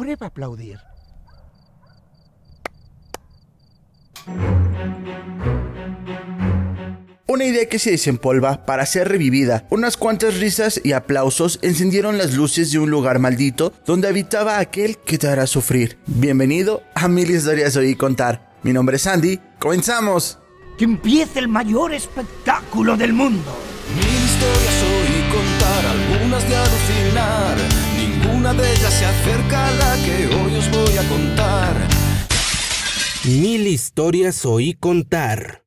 Prueba a aplaudir. Una idea que se desempolva para ser revivida. Unas cuantas risas y aplausos encendieron las luces de un lugar maldito donde habitaba aquel que te hará sufrir. Bienvenido a Mil Historias Oí Contar. Mi nombre es Andy. ¡Comenzamos! Que empiece el mayor espectáculo del mundo. Mil historias Mil historias oí contar.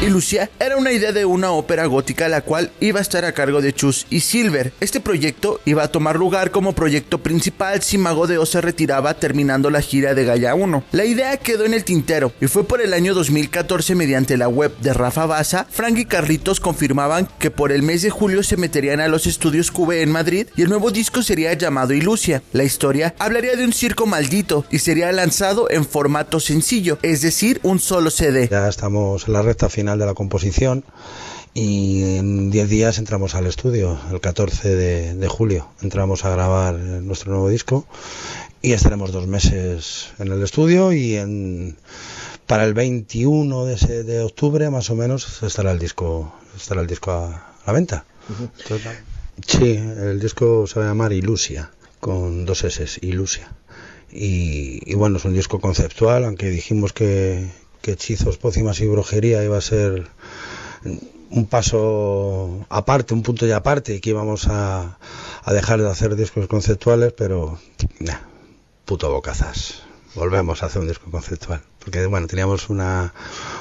Y Lucia era una idea de una ópera gótica la cual iba a estar a cargo de Chus y Silver. Este proyecto iba a tomar lugar como proyecto principal si Mago de Oz se retiraba terminando la gira de Gaia 1. La idea quedó en el tintero y fue por el año 2014 mediante la web de Rafa Baza, Frank y Carlitos confirmaban que por el mes de julio se meterían a los estudios Cube en Madrid y el nuevo disco sería llamado Ilusia. La historia hablaría de un circo maldito y sería lanzado en formato sencillo, es decir, un solo CD. Ya estamos en la recta final de la composición y en 10 días entramos al estudio, el 14 de, de, julio. Entramos a grabar nuestro nuevo disco y estaremos dos meses en el estudio y en, para el 21 de, ese, de octubre más o menos estará el disco, estará el disco a, a la venta. Uh -huh. Sí, el disco se va a llamar Ilusia, con dos S, Ilusia. Y, y bueno, es un disco conceptual, aunque dijimos que, que hechizos, pócimas y brujería iba a ser un paso aparte, un punto de aparte, y que íbamos a, a dejar de hacer discos conceptuales, pero nah, puto bocazas. Volvemos a hacer un disco conceptual. Porque bueno, teníamos una,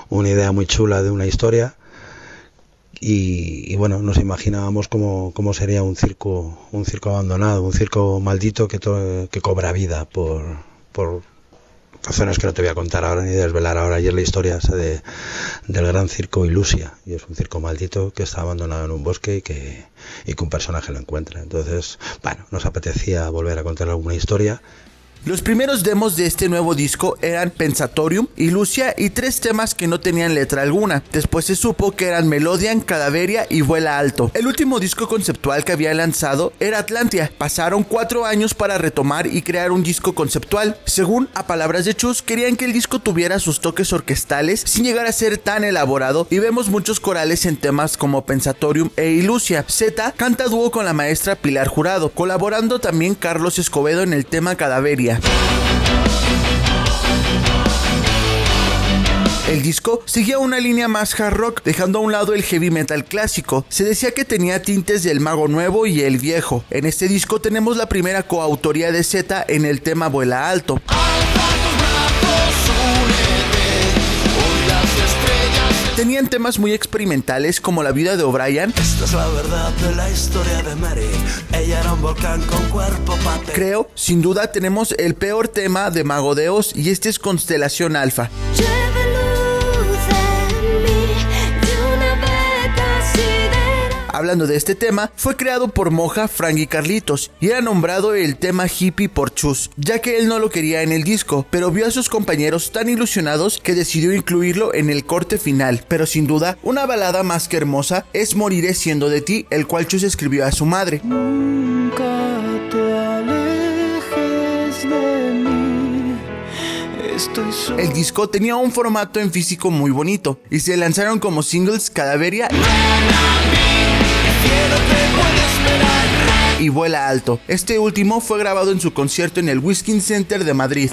una idea muy chula de una historia. Y, y, bueno, nos imaginábamos cómo, cómo, sería un circo, un circo abandonado, un circo maldito que, to, que cobra vida por, por razones que no te voy a contar ahora ni desvelar ahora. Ayer la historia de, del gran circo Ilusia, y es un circo maldito que está abandonado en un bosque y que, y que un personaje lo encuentra. Entonces, bueno, nos apetecía volver a contar alguna historia. Los primeros demos de este nuevo disco eran Pensatorium y Lucia y tres temas que no tenían letra alguna. Después se supo que eran Melodian, Cadaveria y Vuela Alto. El último disco conceptual que había lanzado era Atlantia. Pasaron cuatro años para retomar y crear un disco conceptual. Según a palabras de Chus, querían que el disco tuviera sus toques orquestales sin llegar a ser tan elaborado y vemos muchos corales en temas como Pensatorium e Ilusia. Z canta dúo con la maestra Pilar Jurado, colaborando también Carlos Escobedo en el tema Cadaveria. El disco seguía una línea más hard rock, dejando a un lado el heavy metal clásico. Se decía que tenía tintes del mago nuevo y el viejo. En este disco tenemos la primera coautoría de Z en el tema Vuela Alto. Tenían temas muy experimentales como la vida de O'Brien. Esta es la verdad de la historia de Mary. Ella era un volcán con cuerpo pate. Creo, sin duda, tenemos el peor tema de Mago de Oz y este es Constelación Alfa. Hablando de este tema, fue creado por Moja, Frank y Carlitos y era nombrado el tema hippie por Chus, ya que él no lo quería en el disco, pero vio a sus compañeros tan ilusionados que decidió incluirlo en el corte final. Pero sin duda, una balada más que hermosa es Moriré siendo de ti, el cual Chus escribió a su madre. Nunca te alejes de mí. Estoy solo. El disco tenía un formato en físico muy bonito y se lanzaron como singles Cadaveria y Vuela Alto. Este último fue grabado en su concierto en el Whisky Center de Madrid.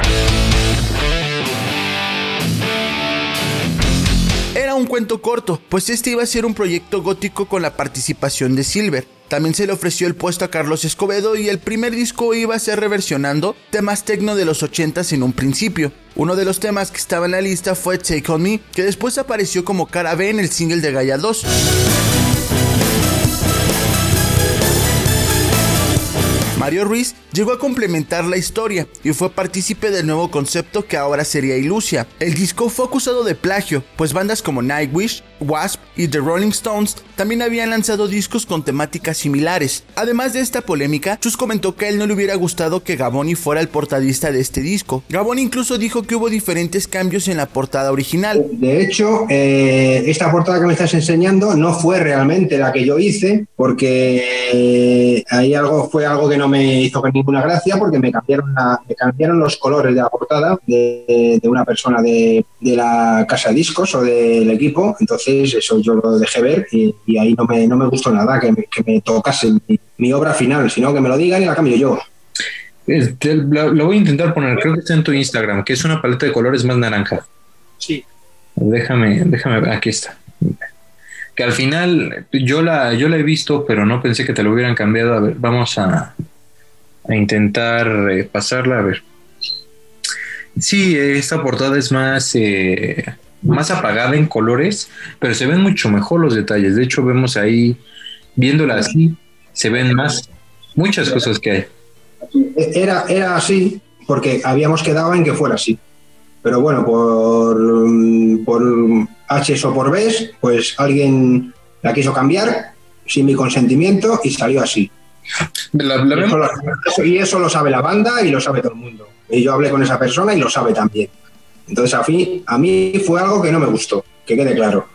Era un cuento corto, pues este iba a ser un proyecto gótico con la participación de Silver. También se le ofreció el puesto a Carlos Escobedo y el primer disco iba a ser reversionando temas tecno de los 80s en un principio. Uno de los temas que estaba en la lista fue Take On Me, que después apareció como cara B en el single de Gaia 2. Mario Ruiz llegó a complementar la historia y fue partícipe del nuevo concepto que ahora sería Ilusia. El disco fue acusado de plagio, pues bandas como Nightwish, Wasp y The Rolling Stones también habían lanzado discos con temáticas similares. Además de esta polémica, Chus comentó que a él no le hubiera gustado que Gaboni fuera el portadista de este disco. Gaboni incluso dijo que hubo diferentes cambios en la portada original. De hecho, eh, esta portada que me estás enseñando no fue realmente la que yo hice, porque ahí algo fue algo que no me hizo ninguna gracia, porque me cambiaron, me cambiaron los colores de la portada de, una persona de, la casa de discos o del equipo. Entonces, eso yo lo dejé ver y, ahí no me, no me gustó nada que me, que me tocase mi, mi obra final, sino que me lo digan y la cambio yo. Este, lo, voy a intentar poner, creo que está en tu Instagram, que es una paleta de colores más naranja. Sí. Déjame, déjame ver, aquí está. Que al final yo la, yo la he visto, pero no pensé que te lo hubieran cambiado. A ver, vamos a, a intentar eh, pasarla, a ver. Sí, esta portada es más, eh, más apagada en colores, pero se ven mucho mejor los detalles. De hecho, vemos ahí, viéndola así, se ven más, muchas cosas que hay. Era, era así porque habíamos quedado en que fuera así. Pero bueno, por, por H o por B, pues alguien la quiso cambiar sin mi consentimiento y salió así. Y, eso lo, sabe la banda y lo sabe todo el mundo. Y yo hablé con esa persona y lo sabe también. Entonces a, fin, a mí fue algo que no me gustó, que quede claro.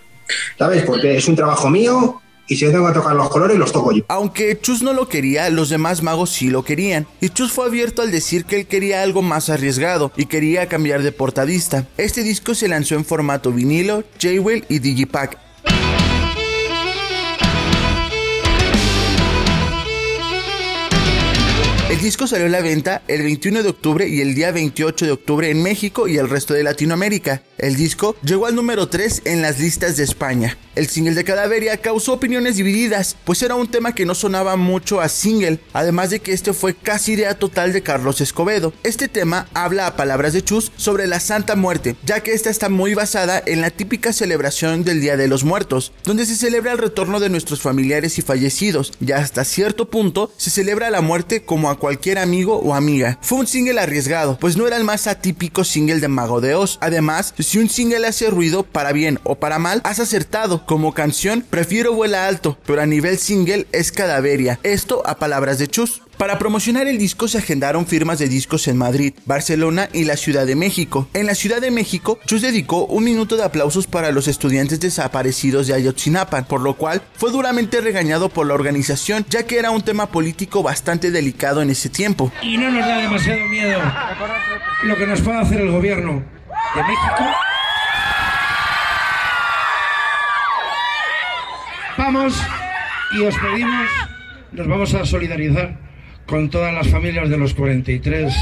¿Sabes? Porque es un trabajo mío y si yo tengo que tocar los colores, los toco yo. Aunque Chus no lo quería, los demás magos sí lo querían. Y Chus fue abierto al decir que él quería algo más arriesgado y quería cambiar de portadista. Este disco se lanzó en formato vinilo, J-Well y Digipack El disco salió a la venta el 21 de octubre y el día 28 de octubre en México y el resto de Latinoamérica. El disco llegó al número 3 en las listas de España. El single de Cadaveria causó opiniones divididas, pues era un tema que no sonaba mucho a single, además de que este fue casi idea total de Carlos Escobedo. Este tema habla a palabras de Chus sobre la Santa Muerte, ya que esta está muy basada en la típica celebración del Día de los Muertos, donde se celebra el retorno de nuestros familiares y fallecidos, y hasta cierto punto se celebra la muerte como a cualquier amigo o amiga. Fue un single arriesgado, pues no era el más atípico single de Mago de Oz. Además, si un single hace ruido para bien o para mal, has acertado. Como canción, prefiero Vuela Alto, pero a nivel single es Cadaveria. Esto a palabras de Chus. Para promocionar el disco se agendaron firmas de discos en Madrid, Barcelona y la Ciudad de México. En la Ciudad de México, Chus dedicó un minuto de aplausos para los estudiantes desaparecidos de Ayotzinapa, por lo cual fue duramente regañado por la organización, ya que era un tema político bastante delicado en ese tiempo. Y no nos da demasiado miedo lo que nos pueda hacer el gobierno de México. Vamos y os pedimos, nos vamos a solidarizar con todas las familias de los 43.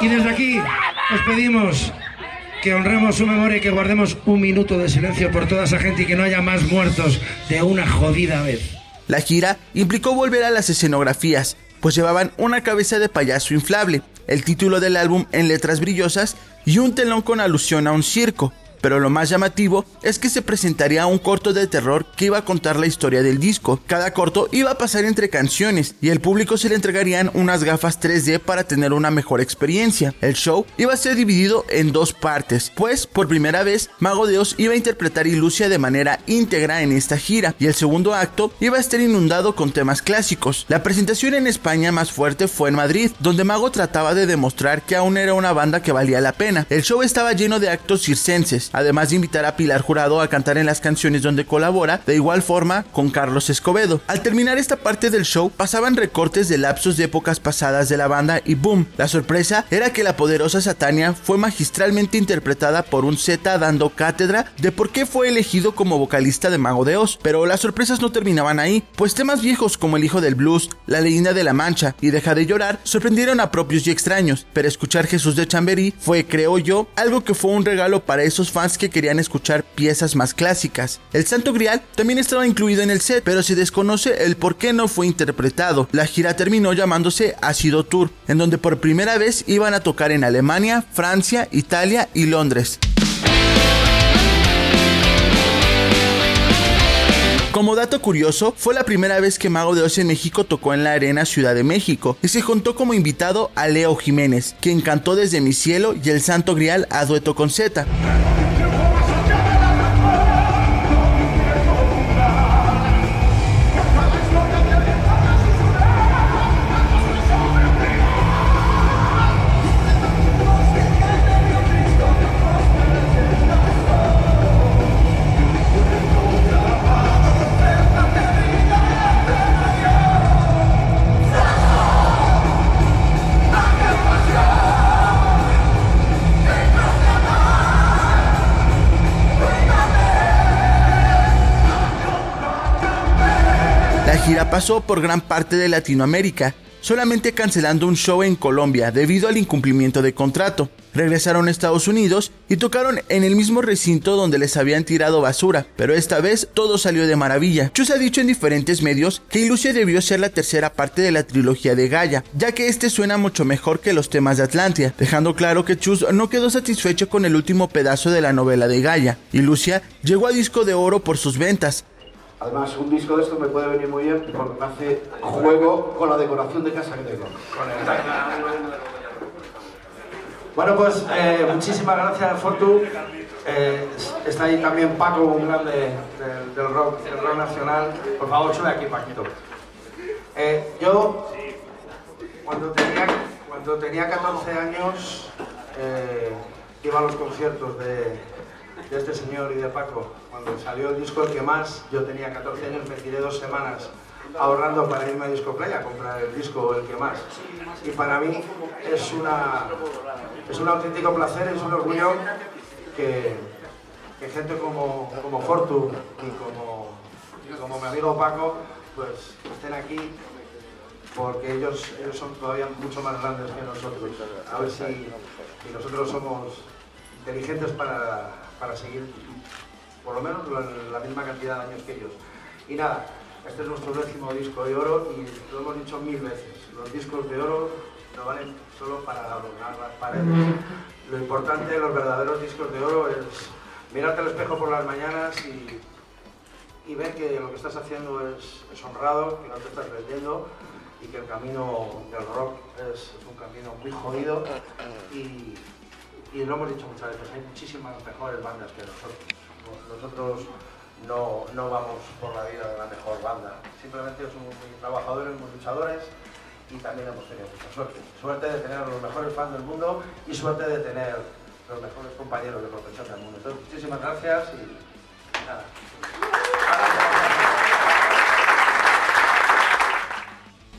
Y desde aquí os pedimos que honremos su memoria y que guardemos un minuto de silencio por toda esa gente y que no haya más muertos de una jodida vez. La gira implicó volver a las escenografías, pues llevaban una cabeza de payaso inflable, el título del álbum en letras brillosas y un telón con alusión a un circo pero lo más llamativo es que se presentaría un corto de terror que iba a contar la historia del disco. Cada corto iba a pasar entre canciones y el público se le entregarían unas gafas 3D para tener una mejor experiencia. El show iba a ser dividido en dos partes, pues por primera vez Mago de Oz iba a interpretar Ilusia de manera íntegra en esta gira y el segundo acto iba a estar inundado con temas clásicos. La presentación en España más fuerte fue en Madrid, donde Mago trataba de demostrar que aún era una banda que valía la pena. El show estaba lleno de actos circenses, además de invitar a Pilar Jurado a cantar en las canciones donde colabora, de igual forma con Carlos Escobedo. Al terminar esta parte del show, pasaban recortes de lapsos de épocas pasadas de la banda y boom, la sorpresa era que la poderosa Satania fue magistralmente interpretada por un Z dando cátedra de por qué fue elegido como vocalista de Mago de Oz. Pero las sorpresas no terminaban ahí, pues temas viejos como El Hijo del Blues, La Leyenda de la Mancha y Deja de Llorar sorprendieron a propios y extraños, pero escuchar Jesús de Chamberí fue, creo yo, algo que fue un regalo para esos fans que querían escuchar piezas más clásicas. El Santo Grial también estaba incluido en el set, pero se desconoce el por qué no fue interpretado. La gira terminó llamándose Ácido Tour, en donde por primera vez iban a tocar en Alemania, Francia, Italia y Londres. Como dato curioso, fue la primera vez que Mago de Oz en México tocó en la Arena Ciudad de México y se juntó como invitado a Leo Jiménez, quien cantó desde Mi Cielo y El Santo Grial a dueto con Z. gira pasó por gran parte de Latinoamérica, solamente cancelando un show en Colombia debido al incumplimiento de contrato. Regresaron a Estados Unidos y tocaron en el mismo recinto donde les habían tirado basura, pero esta vez todo salió de maravilla. Chus ha dicho en diferentes medios que Ilusia debió ser la tercera parte de la trilogía de Gaia, ya que este suena mucho mejor que los temas de Atlantia, dejando claro que Chus no quedó satisfecho con el último pedazo de la novela de Gaia. Ilusia llegó a disco de oro por sus ventas, Además, un disco de esto me puede venir muy bien porque me hace juego con la decoración de casa que tengo. Bueno, pues eh, muchísimas gracias, Fortu. Eh, está ahí también Paco, un grande del, del rock, del rock nacional. Por favor, sube aquí, Paquito. Eh, yo, cuando tenía, cuando tenía 14 años, iba a los conciertos de, de este señor y de Paco. Cuando salió el disco El que más, yo tenía 14 años, me tiré dos semanas ahorrando para irme a Disco Play a comprar el disco El que más. Y para mí es, una, es un auténtico placer, es un orgullo que, que gente como, como Fortu y como, y mi amigo Paco pues estén aquí porque ellos, ellos son todavía mucho más grandes que nosotros. A ver si, si nosotros somos inteligentes para, para seguir por lo menos la, misma cantidad de años que ellos. Y nada, este es nuestro décimo disco de oro y lo hemos dicho mil veces. Los discos de oro no valen solo para adornar las paredes. Lo importante de los verdaderos discos de oro es mirarte al espejo por las mañanas y, y ver que lo que estás haciendo es, honrado, que no te estás vendiendo y que el camino del rock es, un camino muy jodido y lo hemos dicho muchas veces, hay muchísimas mejores bandas que nosotros. Nosotros no, no vamos por la vida de la mejor banda, simplemente somos muy trabajadores, muy luchadores y también hemos tenido mucha suerte. Suerte de tener los mejores fans del mundo y suerte de tener los mejores compañeros de profesión del mundo. Entonces, muchísimas gracias y nada.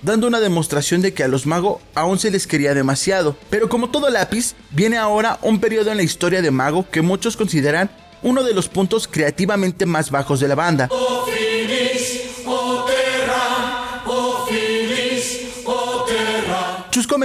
Dando una demostración de que a los Mago aún se les quería demasiado. Pero como todo lápiz, viene ahora un periodo en la historia de Mago que muchos consideran uno de los puntos creativamente más bajos de la banda.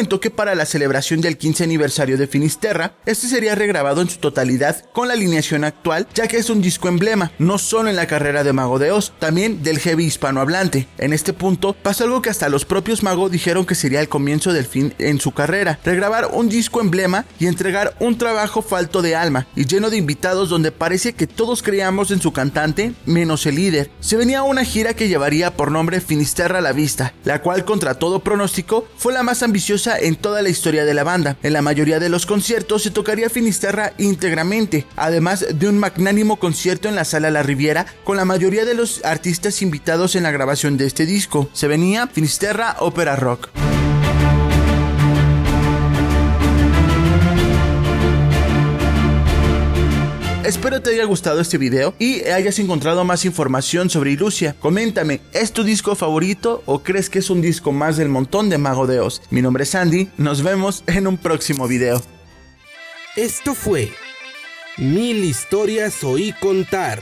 Que para la celebración del 15 aniversario de Finisterra, este sería regrabado en su totalidad con la alineación actual, ya que es un disco emblema, no solo en la carrera de Mago de Oz, también del heavy hispanohablante. En este punto pasó algo que hasta los propios Mago dijeron que sería el comienzo del fin en su carrera, regrabar un disco emblema y entregar un trabajo falto de alma y lleno de invitados donde parece que todos creíamos en su cantante, menos el líder. Se venía una gira que llevaría por nombre Finisterra a la vista, la cual contra todo pronóstico fue la más ambiciosa en toda la historia de la banda. En la mayoría de los conciertos se tocaría Finisterra íntegramente, además de un magnánimo concierto en la sala La Riviera con la mayoría de los artistas invitados en la grabación de este disco. Se venía Finisterra Opera Rock. Espero te haya gustado este video y hayas encontrado más información sobre Ilusia. Coméntame, ¿es tu disco favorito o crees que es un disco más del montón de Mago de Oz? Mi nombre es Andy, nos vemos en un próximo video. Esto fue Mil historias oí contar.